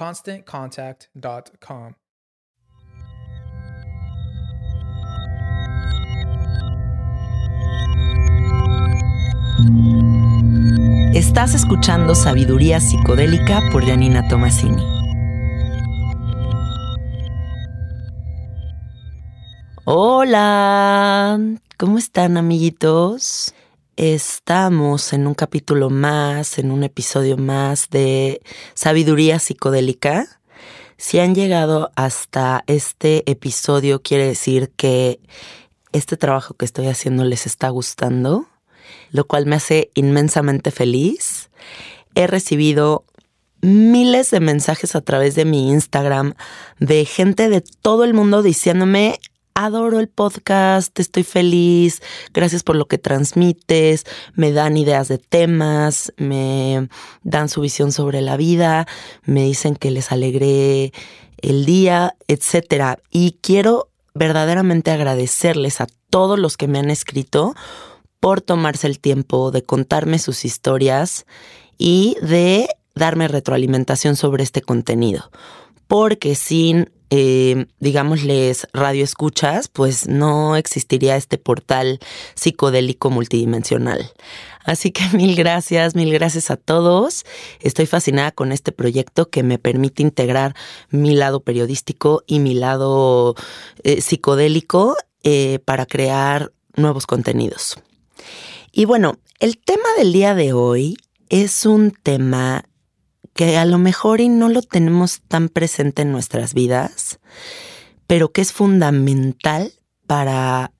ConstantContact.com. Estás escuchando Sabiduría Psicodélica por Janina Tomasini. Hola, ¿cómo están amiguitos? Estamos en un capítulo más, en un episodio más de Sabiduría Psicodélica. Si han llegado hasta este episodio, quiere decir que este trabajo que estoy haciendo les está gustando, lo cual me hace inmensamente feliz. He recibido miles de mensajes a través de mi Instagram de gente de todo el mundo diciéndome, adoro el podcast, estoy feliz, gracias por lo que transmites, me dan ideas de temas, me dan su visión sobre la vida, me dicen que les alegré el día, etcétera. Y quiero verdaderamente agradecerles a todos los que me han escrito por tomarse el tiempo de contarme sus historias y de darme retroalimentación sobre este contenido. Porque sin eh, digámosles, radio escuchas, pues no existiría este portal psicodélico multidimensional. Así que mil gracias, mil gracias a todos. Estoy fascinada con este proyecto que me permite integrar mi lado periodístico y mi lado eh, psicodélico eh, para crear nuevos contenidos. Y bueno, el tema del día de hoy es un tema que a lo mejor y no lo tenemos tan presente en nuestras vidas, pero que es fundamental para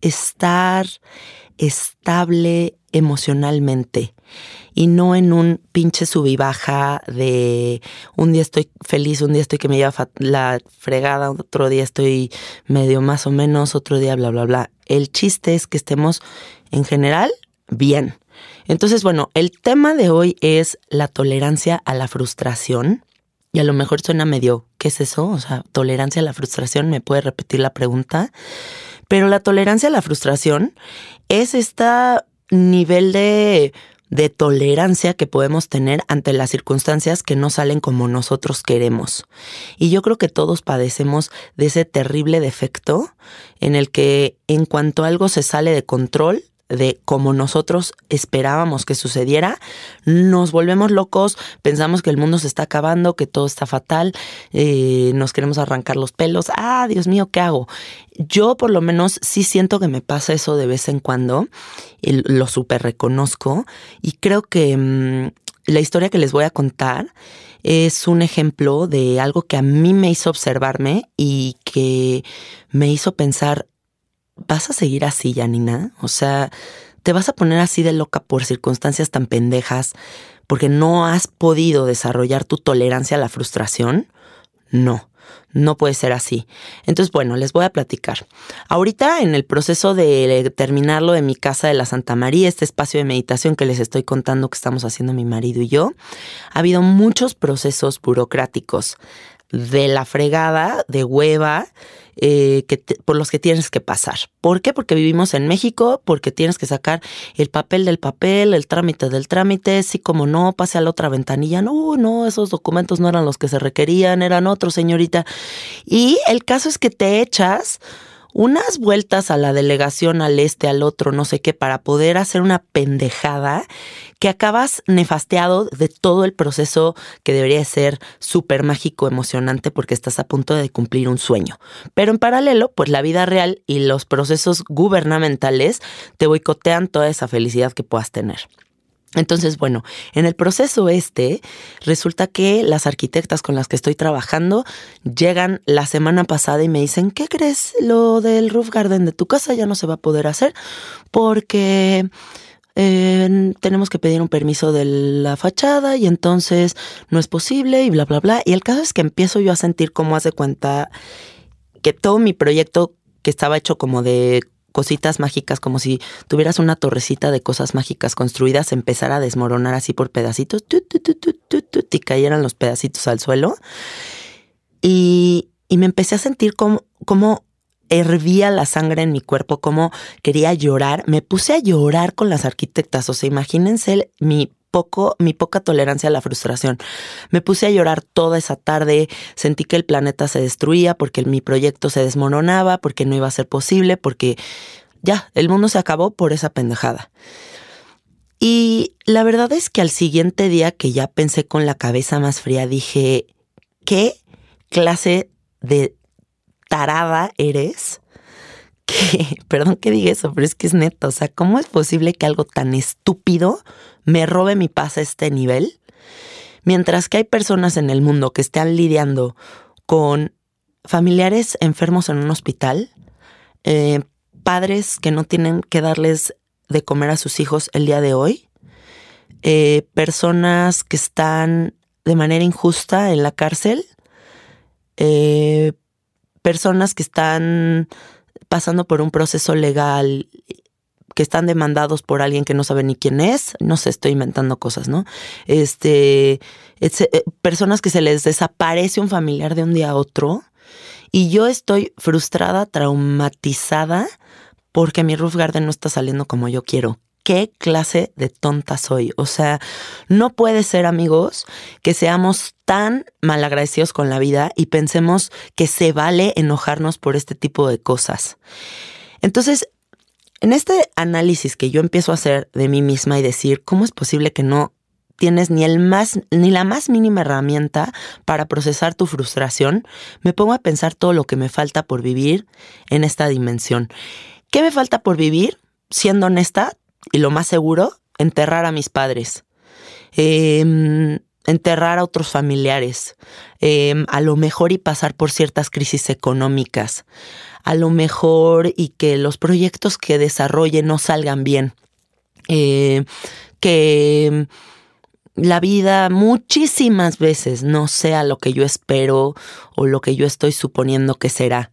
estar estable emocionalmente y no en un pinche sub y baja de un día estoy feliz, un día estoy que me lleva la fregada, otro día estoy medio más o menos, otro día bla, bla, bla. El chiste es que estemos en general bien. Entonces, bueno, el tema de hoy es la tolerancia a la frustración. Y a lo mejor suena medio, ¿qué es eso? O sea, tolerancia a la frustración, ¿me puede repetir la pregunta? Pero la tolerancia a la frustración es este nivel de, de tolerancia que podemos tener ante las circunstancias que no salen como nosotros queremos. Y yo creo que todos padecemos de ese terrible defecto en el que en cuanto algo se sale de control, de como nosotros esperábamos que sucediera, nos volvemos locos, pensamos que el mundo se está acabando, que todo está fatal, eh, nos queremos arrancar los pelos, ah, Dios mío, ¿qué hago? Yo por lo menos sí siento que me pasa eso de vez en cuando, lo súper reconozco y creo que mm, la historia que les voy a contar es un ejemplo de algo que a mí me hizo observarme y que me hizo pensar, ¿vas a seguir así, Janina? O sea, ¿te vas a poner así de loca por circunstancias tan pendejas porque no has podido desarrollar tu tolerancia a la frustración? No. No puede ser así. Entonces, bueno, les voy a platicar. Ahorita en el proceso de terminarlo de mi casa de la Santa María, este espacio de meditación que les estoy contando que estamos haciendo mi marido y yo, ha habido muchos procesos burocráticos de la fregada, de hueva, eh, que por los que tienes que pasar. ¿Por qué? Porque vivimos en México, porque tienes que sacar el papel del papel, el trámite del trámite, sí como no, pase a la otra ventanilla, no, no, esos documentos no eran los que se requerían, eran otros, señorita. Y el caso es que te echas unas vueltas a la delegación, al este, al otro, no sé qué, para poder hacer una pendejada que acabas nefasteado de todo el proceso que debería ser súper mágico, emocionante, porque estás a punto de cumplir un sueño. Pero en paralelo, pues la vida real y los procesos gubernamentales te boicotean toda esa felicidad que puedas tener. Entonces, bueno, en el proceso este, resulta que las arquitectas con las que estoy trabajando llegan la semana pasada y me dicen, ¿qué crees? Lo del roof garden de tu casa ya no se va a poder hacer porque eh, tenemos que pedir un permiso de la fachada y entonces no es posible y bla, bla, bla. Y el caso es que empiezo yo a sentir cómo hace cuenta que todo mi proyecto que estaba hecho como de cositas mágicas, como si tuvieras una torrecita de cosas mágicas construidas, empezara a desmoronar así por pedacitos, y cayeran los pedacitos al suelo. Y, me empecé a sentir como, como hervía la sangre en mi cuerpo, como quería llorar. Me puse a llorar con las arquitectas. O sea, imagínense mi poco, mi poca tolerancia a la frustración. Me puse a llorar toda esa tarde, sentí que el planeta se destruía porque mi proyecto se desmoronaba, porque no iba a ser posible, porque ya, el mundo se acabó por esa pendejada. Y la verdad es que al siguiente día que ya pensé con la cabeza más fría, dije, ¿qué clase de tarada eres? Perdón que diga eso, pero es que es neto. O sea, ¿cómo es posible que algo tan estúpido me robe mi paz a este nivel, mientras que hay personas en el mundo que están lidiando con familiares enfermos en un hospital, eh, padres que no tienen que darles de comer a sus hijos el día de hoy, eh, personas que están de manera injusta en la cárcel, eh, personas que están pasando por un proceso legal que están demandados por alguien que no sabe ni quién es, no sé, estoy inventando cosas, ¿no? Este, eh, personas que se les desaparece un familiar de un día a otro y yo estoy frustrada, traumatizada porque mi roof garden no está saliendo como yo quiero. ¿Qué clase de tonta soy? O sea, no puede ser, amigos, que seamos tan malagradecidos con la vida y pensemos que se vale enojarnos por este tipo de cosas. Entonces, en este análisis que yo empiezo a hacer de mí misma y decir, ¿cómo es posible que no tienes ni el más ni la más mínima herramienta para procesar tu frustración, me pongo a pensar todo lo que me falta por vivir en esta dimensión. ¿Qué me falta por vivir? Siendo honesta y lo más seguro, enterrar a mis padres. Em, enterrar a otros familiares, em, a lo mejor y pasar por ciertas crisis económicas, a lo mejor y que los proyectos que desarrolle no salgan bien. Eh, que la vida muchísimas veces no sea lo que yo espero o lo que yo estoy suponiendo que será.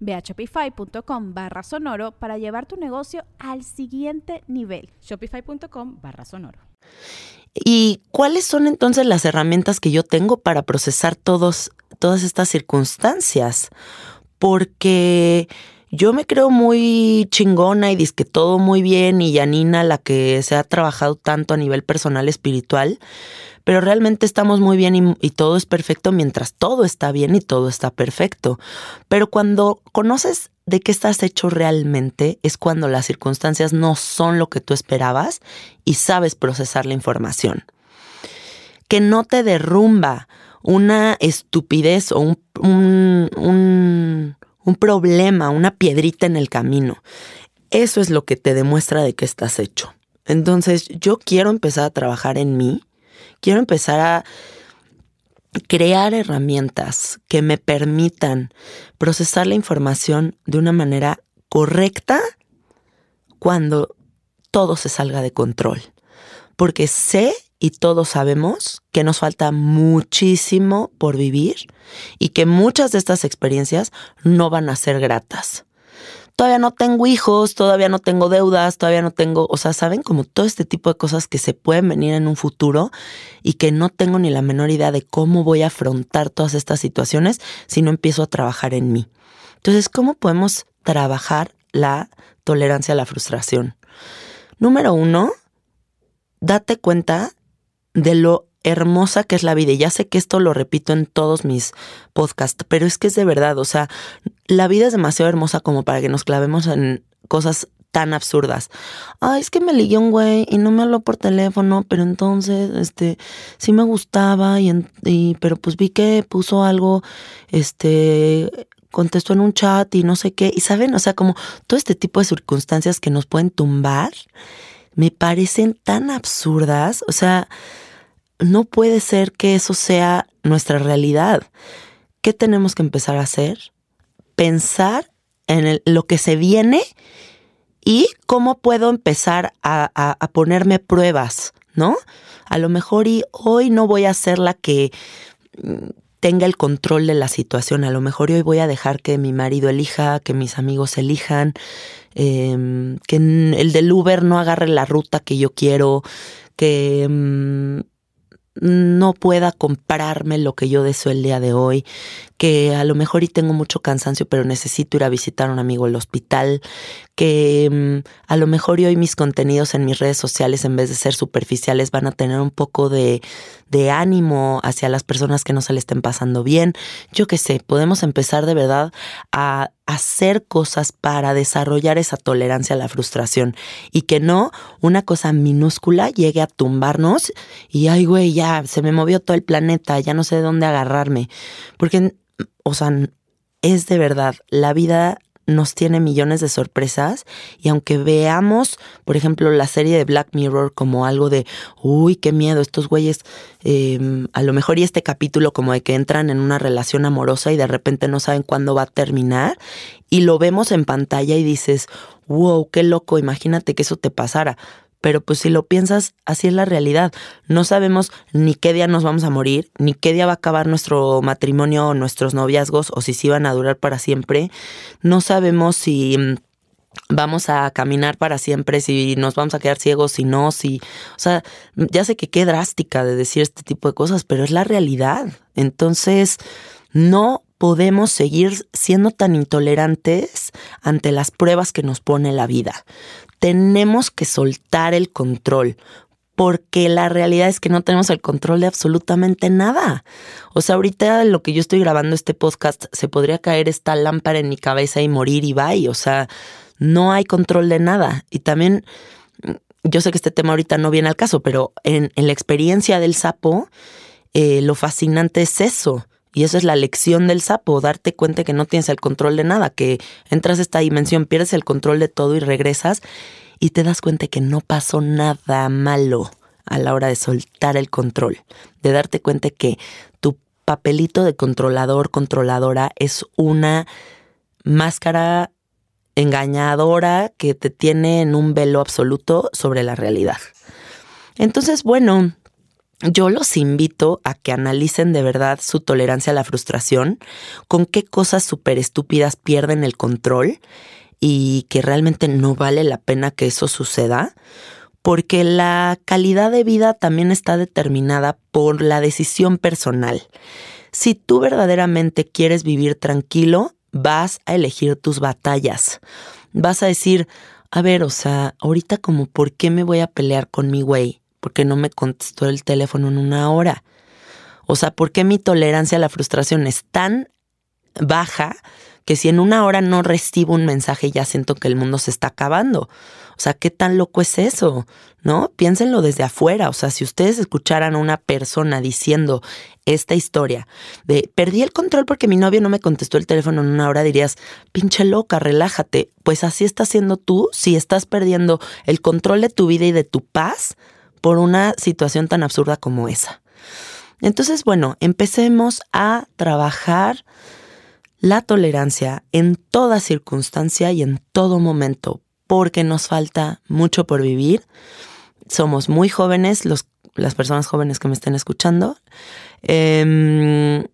Ve a shopify.com barra sonoro para llevar tu negocio al siguiente nivel. Shopify.com barra sonoro. ¿Y cuáles son entonces las herramientas que yo tengo para procesar todos, todas estas circunstancias? Porque yo me creo muy chingona y dice que todo muy bien y Janina la que se ha trabajado tanto a nivel personal espiritual, pero realmente estamos muy bien y, y, todo es perfecto mientras todo está bien y todo está perfecto. Pero cuando conoces de qué estás hecho realmente es cuando las circunstancias no son lo que tú esperabas y sabes procesar la información. Que no te derrumba una estupidez o un, un, un, un problema, una piedrita en el camino. Eso es lo que te demuestra de qué estás hecho. Entonces yo quiero empezar a trabajar en mí quiero empezar a crear herramientas que me permitan procesar la información de una manera correcta cuando todo se salga de control. Porque sé y todos sabemos que nos falta muchísimo por vivir y que muchas de estas experiencias no van a ser gratas todavía no tengo hijos, todavía no tengo deudas, todavía no tengo, o sea, saben como todo este tipo de cosas que se pueden venir en un futuro y que no tengo ni la menor idea de cómo voy a afrontar todas estas situaciones si no empiezo a trabajar en mí. Entonces, ¿cómo podemos trabajar la tolerancia a la frustración? Número uno, date cuenta de lo hermosa que es la vida. Y ya sé que esto lo repito en todos mis podcasts, pero es que es de verdad, o sea, la vida es demasiado hermosa como para que nos clavemos en cosas tan absurdas. Ay, es que me ligué un güey y no me habló por teléfono, pero entonces, este, sí me gustaba y, y pero pues vi que puso algo, este, contestó en un chat y no sé qué. Y saben, o sea, como todo este tipo de circunstancias que nos pueden tumbar, me parecen tan absurdas. O sea, no puede ser que eso sea nuestra realidad. ¿Qué tenemos que empezar a hacer? Pensar en lo que se viene y cómo puedo empezar a, a, ponerme pruebas, ¿no? A lo mejor y hoy no voy a ser la que mm, tenga el control de la situación. A lo mejor hoy voy a dejar que mi marido elija, que mis amigos elijan, em, que el del Uber no agarre la ruta que yo quiero, que mm, no pueda comprarme lo que yo deseo el día de hoy, que a lo mejor y tengo mucho cansancio, pero necesito ir a visitar a un amigo al hospital, que mm, a lo mejor y hoy mis contenidos en mis redes sociales, en vez de ser superficiales, van a tener un poco de, de ánimo hacia las personas que no se le estén pasando bien. Yo qué sé, podemos empezar de verdad a hacer cosas para desarrollar esa tolerancia a la frustración y que no una cosa minúscula llegue a tumbarnos y ay güey, ya se me movió todo el planeta, ya no sé de dónde agarrarme. Porque o sea, es de verdad, la vida nos tiene millones de sorpresas y aunque veamos, por ejemplo, la serie de Black Mirror como algo de, uy, qué miedo, estos güeyes, em, a lo mejor y este capítulo como de que entran en una relación amorosa y de repente no saben cuándo va a terminar y lo vemos en pantalla y dices, wow, qué loco, imagínate que eso te pasara. Pero pues si lo piensas, así es la realidad. No sabemos ni qué día nos vamos a morir, ni qué día va a acabar nuestro matrimonio o nuestros noviazgos, o si sí van a durar para siempre. No sabemos si mm, vamos a caminar para siempre, si nos vamos a quedar ciegos, si no, si... O sea, ya sé que qué drástica de decir este tipo de cosas, pero es la realidad. Entonces, no podemos seguir siendo tan intolerantes ante las pruebas que nos pone la vida tenemos que soltar el control, porque la realidad es que no tenemos el control de absolutamente nada. O sea, ahorita lo que yo estoy grabando este podcast, se podría caer esta lámpara en mi cabeza y morir y bye. O sea, no hay control de nada. Y también, yo sé que este tema ahorita no viene al caso, pero en, la experiencia del sapo, eh, lo fascinante es eso. Y esa es la lección del sapo, darte cuenta que no tienes el control de nada, que entras a esta dimensión, pierdes el control de todo y regresas y te das cuenta que no pasó nada malo a la hora de soltar el control, de darte cuenta que tu papelito de controlador, controladora es una máscara engañadora que te tiene en un velo absoluto sobre la realidad. Entonces, bueno, yo los invito a que analicen de verdad su tolerancia a la frustración, con qué cosas súper estúpidas pierden el control y que realmente no vale la pena que eso suceda, porque la calidad de vida también está determinada por la decisión personal. Si tú verdaderamente quieres vivir tranquilo, vas a elegir tus batallas. Vas a decir, a ver, o sea, ahorita como, ¿por qué me voy a pelear con mi güey? Porque no me contestó el teléfono en una hora. O sea, ¿por qué mi tolerancia a la frustración es tan baja que si en una hora no recibo un mensaje ya siento que el mundo se está acabando. O sea, ¿qué tan loco es eso? ¿No? Piénsenlo desde afuera. O sea, si ustedes escucharan a una persona diciendo esta historia de perdí el control porque mi novio no me contestó el teléfono en una hora, dirías, pinche loca, relájate. Pues así estás siendo tú si estás perdiendo el control de tu vida y de tu paz por una situación tan absurda como esa. Entonces, bueno, empecemos a trabajar la tolerancia en toda circunstancia y en todo momento, porque nos falta mucho por vivir. Somos muy jóvenes, los, las personas jóvenes que me estén escuchando. Em,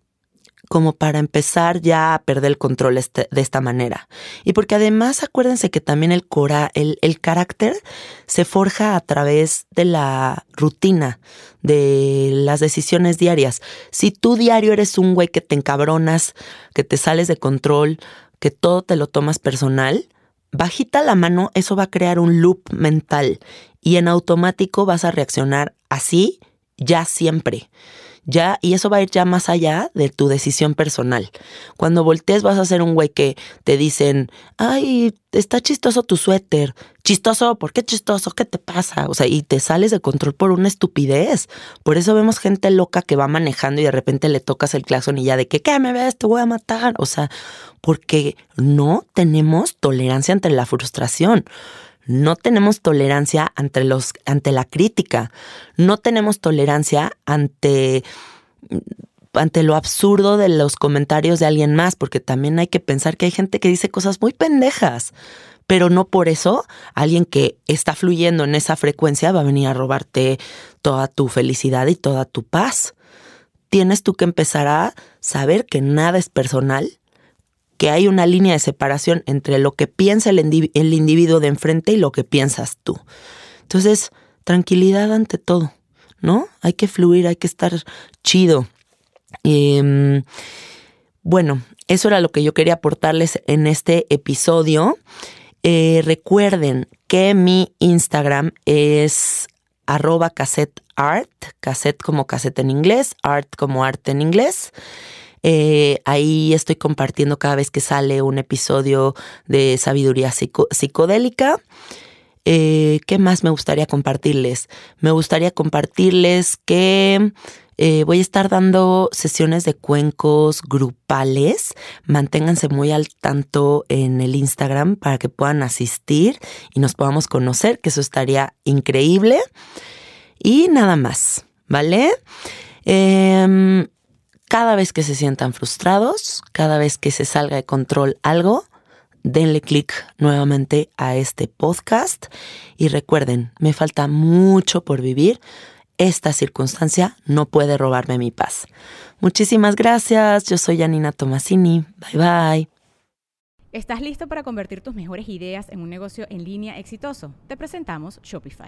como para empezar ya a perder el control este, de esta manera. Y porque además acuérdense que también el, cora, el, el carácter se forja a través de la rutina, de las decisiones diarias. Si tú diario eres un güey que te encabronas, que te sales de control, que todo te lo tomas personal, bajita la mano, eso va a crear un loop mental y en automático vas a reaccionar así ya siempre ya, y eso va a ir ya más allá de tu decisión personal. Cuando voltees vas a ser un güey que te dicen, ay, está chistoso tu suéter. Chistoso, ¿por qué chistoso? ¿Qué te pasa? O sea, y te sales de control por una estupidez. Por eso vemos gente loca que va manejando y de repente le tocas el claxon y ya de que, ¿qué me ves? Te voy a matar. O sea, porque no tenemos tolerancia ante la frustración. No tenemos tolerancia ante, los, ante la crítica, no tenemos tolerancia ante, ante lo absurdo de los comentarios de alguien más, porque también hay que pensar que hay gente que dice cosas muy pendejas, pero no por eso alguien que está fluyendo en esa frecuencia va a venir a robarte toda tu felicidad y toda tu paz. Tienes tú que empezar a saber que nada es personal, que hay una línea de separación entre lo que piensa el, individuo de enfrente y lo que piensas tú. Entonces, tranquilidad ante todo, ¿no? Hay que fluir, hay que estar chido. Em, bueno, eso era lo que yo quería aportarles en este episodio. Eh, recuerden que mi Instagram es arroba cassette art, cassette como cassette en inglés, art como arte en inglés. Eh, ahí estoy compartiendo cada vez que sale un episodio de sabiduría psicodélica. Eh, ¿Qué más me gustaría compartirles? Me gustaría compartirles que eh, voy a estar dando sesiones de cuencos grupales. Manténganse muy al tanto en el Instagram para que puedan asistir y nos podamos conocer, que eso estaría increíble. Y nada más, ¿vale? Eh, cada vez que se sientan frustrados, cada vez que se salga de control algo, denle clic nuevamente a este podcast y recuerden, me falta mucho por vivir. Esta circunstancia no puede robarme mi paz. Muchísimas gracias. Yo soy Janina Tomasini. Bye bye. ¿Estás listo para convertir tus mejores ideas en un negocio en línea exitoso? Te presentamos Shopify.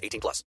18 plus.